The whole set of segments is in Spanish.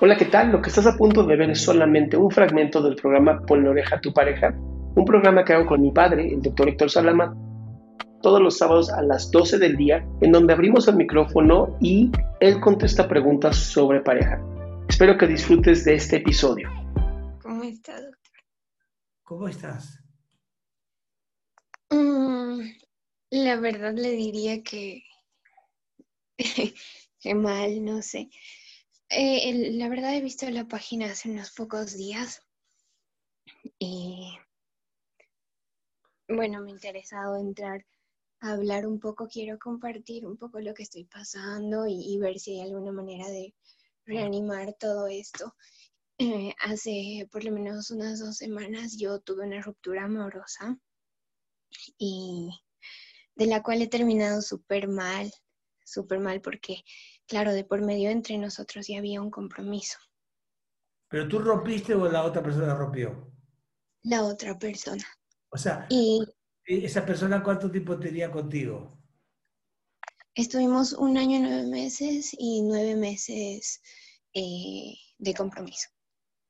Hola, ¿qué tal? Lo que estás a punto de ver es solamente un fragmento del programa Ponle oreja a tu pareja, un programa que hago con mi padre, el doctor Héctor Salama, todos los sábados a las 12 del día, en donde abrimos el micrófono y él contesta preguntas sobre pareja. Espero que disfrutes de este episodio. ¿Cómo está, doctor? ¿Cómo estás? Mm, la verdad le diría que, que mal, no sé. Eh, la verdad he visto la página hace unos pocos días y bueno, me ha interesado entrar a hablar un poco, quiero compartir un poco lo que estoy pasando y, y ver si hay alguna manera de reanimar todo esto. Eh, hace por lo menos unas dos semanas yo tuve una ruptura amorosa y de la cual he terminado súper mal, súper mal porque, claro, de por medio entre nosotros ya había un compromiso. ¿Pero tú rompiste o la otra persona rompió? La otra persona. O sea, Y ¿esa persona cuánto tiempo tenía contigo? estuvimos un año y nueve meses y nueve meses eh, de compromiso.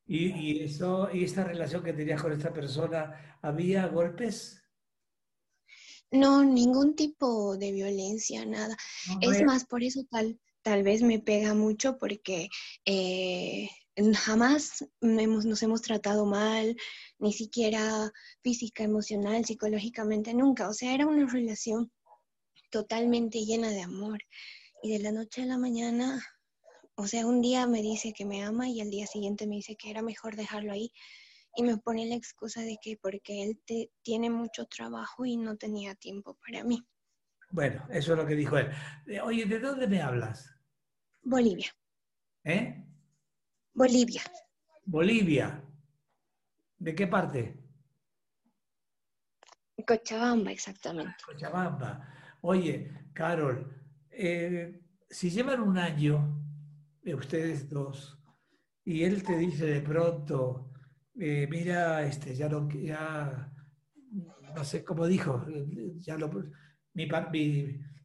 ¿Y, y eso, y esta relación que tenías con esta persona, había golpes? No, ningún tipo de violencia, nada. No, Es más, por eso tal, tal vez me pega mucho porque eh, jamás nos hemos tratado mal, ni siquiera física, emocional, psicológicamente, nunca. O sea, era una relación totalmente llena de amor. Y de la noche a la mañana, o sea, un día me dice que me ama y al día siguiente me dice que era mejor dejarlo ahí. Y me pone la excusa de que porque él te- tiene mucho trabajo y no tenía tiempo para mí. Bueno, eso es lo que dijo él. Oye, ¿de dónde me hablas? Bolivia, ¿Eh? Bolivia. Bolivia. ¿De qué parte? Cochabamba, exactamente. Cochabamba. Oye, Carol, eh, si llevan un año, eh, ustedes dos, y él te dice de pronto, eh, mira, este, ya no, ya, no sé cómo dijo, ya lo, mi-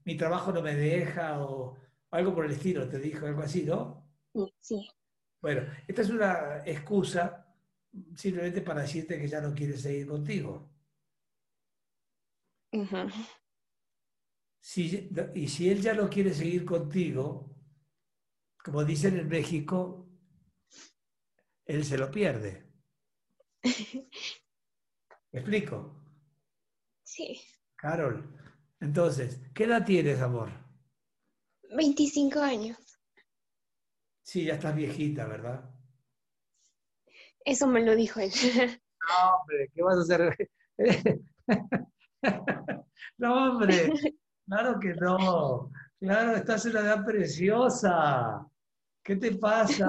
mi trabajo no me deja o algo por el estilo, te dijo algo así, ¿no? Sí, Sí, Bueno, esta es una excusa simplemente para decirte que ya no quiere seguir contigo. Si- y si él ya no quiere seguir contigo, como dicen en México, él se lo pierde. ¿Me explico? sí. Carol, entonces, ¿qué edad tienes, amor? 25 años. Sí, ya estás viejita, ¿verdad? Eso me lo dijo él. No, hombre, ¿qué vas a hacer? No, hombre, claro que no. Claro, estás en una edad preciosa. ¿Qué te pasa,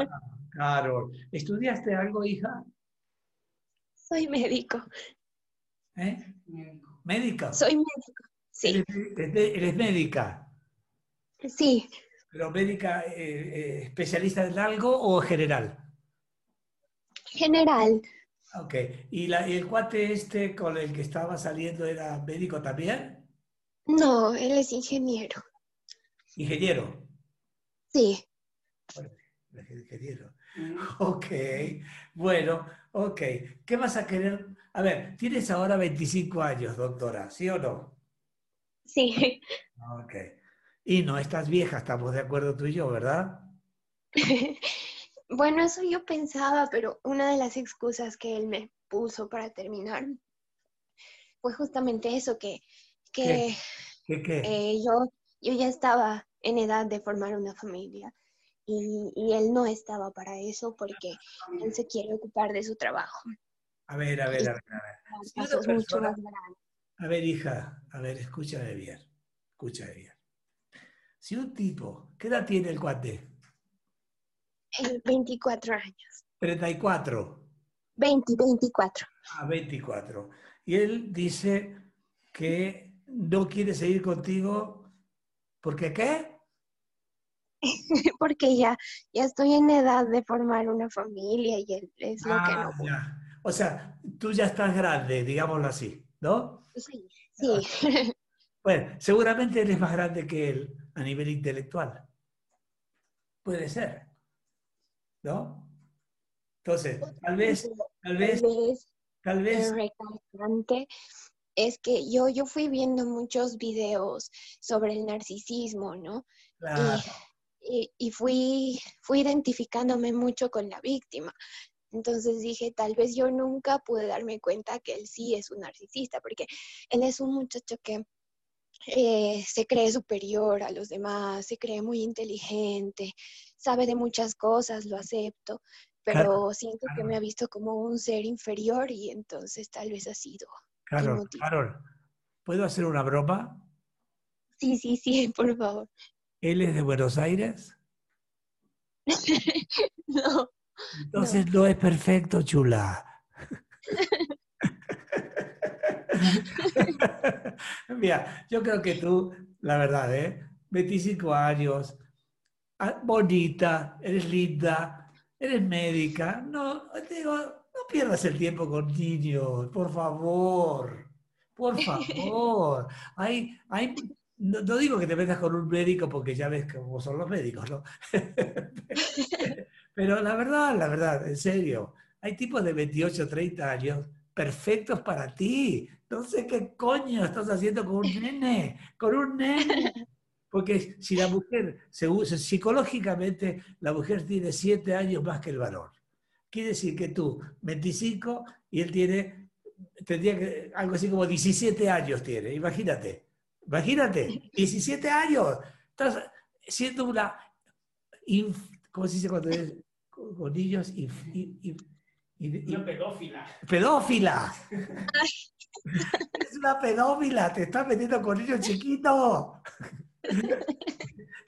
Carol? ¿Estudiaste algo, hija? Soy médico. ¿Eh? ¿Médica? Soy médico. Sí, Eres, eres- eres médica, sí. pero médica eh, eh, especialista en algo o general. General. Ok. ¿Y, la- y el cuate este con el que estaba saliendo era médico también? No, él es ingeniero. Ingeniero. Sí. ingeniero. Ok, bueno, ok. ¿Qué vas a querer? A ver, tienes ahora 25 años, doctora, ¿sí o no? Sí. Ok. Y no estás vieja, estamos de acuerdo tú y yo, ¿verdad? bueno, eso yo pensaba, pero una de las excusas que él me puso para terminar fue justamente eso, que, que ¿Qué, qué? eh, yo, yo ya estaba en edad de formar una familia y, y él no estaba para eso porque él se quiere ocupar de su trabajo. A ver, a ver, a ver. A ver, Si mucho más a ver, hija, a ver, escúchame bien, escúchame bien. Si un tipo, ¿qué edad tiene el cuate? Eh, 24 años. 34 20, 24. a 24. Y él dice que no quiere seguir contigo porque ¿qué? porque ya, ya estoy en edad de formar una familia y él es lo que Ah, no ya. O sea, tú ya estás grande, digámoslo así, ¿no? Sí, sí. Bueno, seguramente eres más grande que él a nivel intelectual. Puede ser, ¿no? Entonces, tal vez, tal vez, tal vez, recalcante es que yo, yo fui viendo muchos videos sobre el narcisismo, ¿no? claro, Y, y fui, fui identificándome mucho con la víctima. Entonces dije, tal vez yo nunca pude darme cuenta que él sí es un narcisista, porque él es un muchacho que eh, se cree superior a los demás, se cree muy inteligente, sabe de muchas cosas, lo acepto, pero Claro, siento que me ha visto como un ser inferior y entonces tal vez ha sido. Carol, ¿puedo hacer una broma? Sí, sí, sí, por favor. Él es de Buenos Aires, No, entonces no, es perfecto, chula. Mira, yo creo que tú, la verdad, ¿eh? 25 años, ah, bonita, eres linda, eres médica. No, digo, no pierdas el tiempo con niños, por favor. Por favor. Hay, hay, no, no digo que te metas con un médico porque ya ves cómo son los médicos, ¿no? Pero la verdad, la verdad, en serio, hay tipos de 28, 30 años perfectos para ti. No sé qué coño estás haciendo con un nene, con un nene. Porque si la mujer, se usa- psicológicamente, la mujer tiene 7 años más que el varón. Quiere decir que tú, 25, y él tiene, tendría que, algo así como 17 años tiene, imagínate. Imagínate, 17 años. Estás siendo una, inf- ¿cómo se dice cuando es con niños? Inf- in- in- in- in- pedófila. pedófila. Es una pedófila, te estás metiendo con niños chiquitos.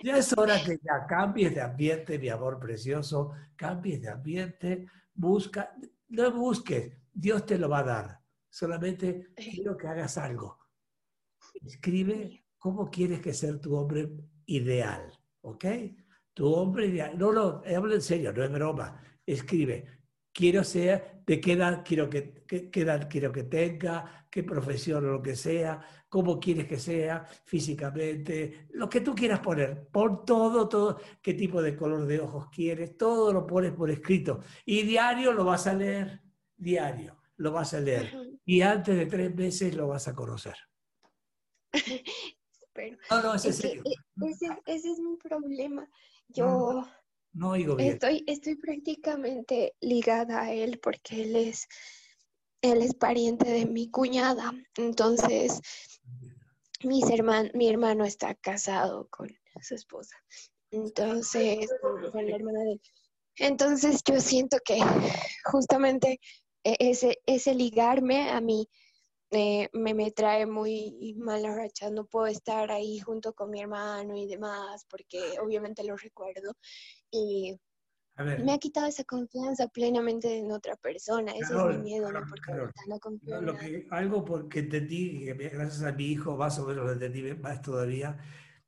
Ya es hora que ya cambies de ambiente, mi amor precioso, cambies de ambiente, busca, no busques, Dios te lo va a dar. Solamente quiero que hagas algo. Escribe cómo quieres que sea tu hombre ideal, ¿ok? Tu hombre ideal. No, no, hablo en serio, no es broma. Escribe, quiero ser, de qué edad quiero que, qué, qué edad quiero que tenga, qué profesión o lo que sea, cómo quieres que sea físicamente, lo que tú quieras poner. Pon todo, todo, qué tipo de color de ojos quieres, todo lo pones por escrito. Y diario lo vas a leer, diario lo vas a leer. Y antes de tres meses lo vas a conocer. pero No, no, es en es serio. e- ese, ese es mi problema. Yo No oigo bien. estoy, estoy prácticamente ligada a él porque él es, él es pariente de mi cuñada. Entonces, mis herman- mi hermano está casado con su esposa. Entonces, con la hermana de él. Entonces, yo siento que justamente e- ese, ese ligarme a mí eh, me, me trae muy mala racha. No puedo estar ahí junto con mi hermano y demás porque obviamente lo recuerdo. Y A ver, me ha quitado esa confianza plenamente en otra persona. Ese es mi miedo, ¿no? Porque Carol, no confío lo- que, algo porque entendí, que me- gracias a mi hijo, más o menos lo entendí más todavía,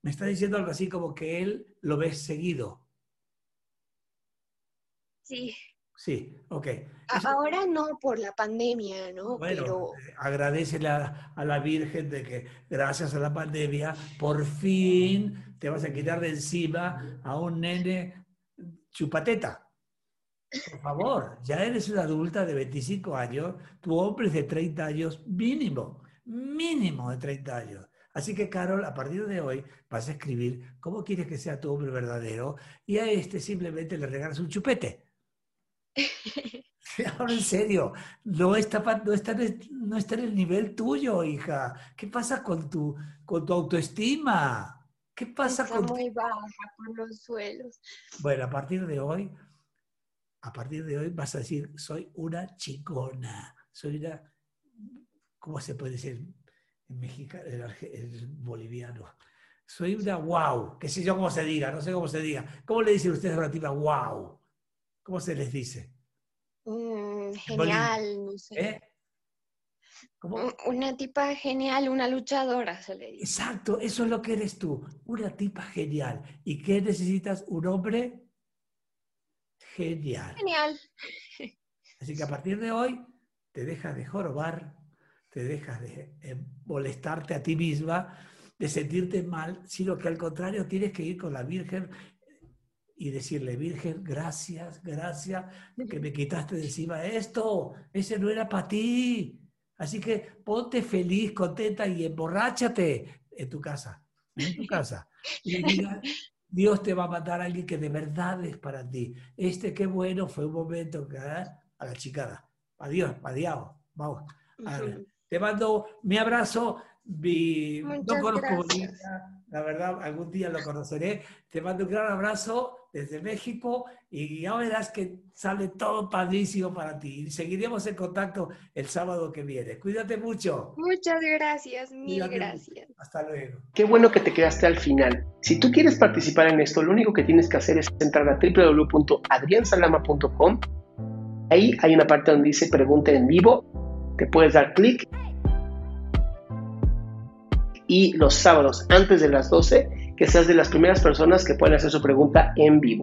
me está diciendo algo así como que él lo ve seguido. Sí, Sí, ok. Ahora no por la pandemia, ¿no? Bueno, Pero agradecele a, a la Virgen de que gracias a la pandemia por fin te vas a quitar de encima a un nene chupateta. Por favor, ya eres una adulta de 25 años, tu hombre es de 30 años mínimo, mínimo de 30 años. Así que, Carol, a partir de hoy vas a escribir cómo quieres que sea tu hombre verdadero y a este simplemente le regalas un chupete. Ahora en serio, no está, no, está, en el- no está en el nivel tuyo, hija. ¿Qué pasa con tu, con tu autoestima? ¿Qué pasa está con muy baja por los suelos. Bueno, a partir de hoy, a partir de hoy vas a decir, soy una chicona, soy una, ¿cómo se puede decir en mexicano, en, boliviano? Soy una wow, qué sé yo cómo se diga, no sé cómo se diga. ¿Cómo le dicen ustedes a una tipa wow? ¿Cómo se les dice? Mm, genial, no sé. ¿Eh? ¿Cómo? Un- Una tipa genial, una luchadora, se le dice. Exacto, eso es lo que eres tú, una tipa genial. ¿Y qué necesitas? Un hombre genial. Genial. Así que a partir de hoy te dejas de jorobar, te dejas de eh, molestarte a ti misma, de sentirte mal, sino que al contrario tienes que ir con la Virgen y decirle, Virgen, gracias, gracias, que me quitaste de encima esto, ese no era para ti. Así que ponte feliz, contenta y emborráchate en tu casa, en tu casa. Y diga, Dios te va a mandar a alguien que de verdad es para ti. Este qué bueno fue un momento que ¿eh? a la chicada. Adiós, adiós. Vamos. A ver. Te mando mi abrazo. mi- no conozco. Bolivia, la verdad, algún día lo conoceré. Te mando un gran abrazo desde México y ya verás que sale todo padrísimo para ti. Y seguiremos en contacto el sábado que viene. Cuídate mucho. Muchas gracias, mil Cuídate mucho. gracias. Hasta luego. Qué bueno que te quedaste al final. Si tú quieres participar en esto, lo único que tienes que hacer es entrar a www.adriansalama.com. Ahí hay una parte donde dice pregunta en vivo. Te puedes dar clic. Y los sábados, antes de las 12, que seas de las primeras personas que pueden hacer su pregunta en vivo.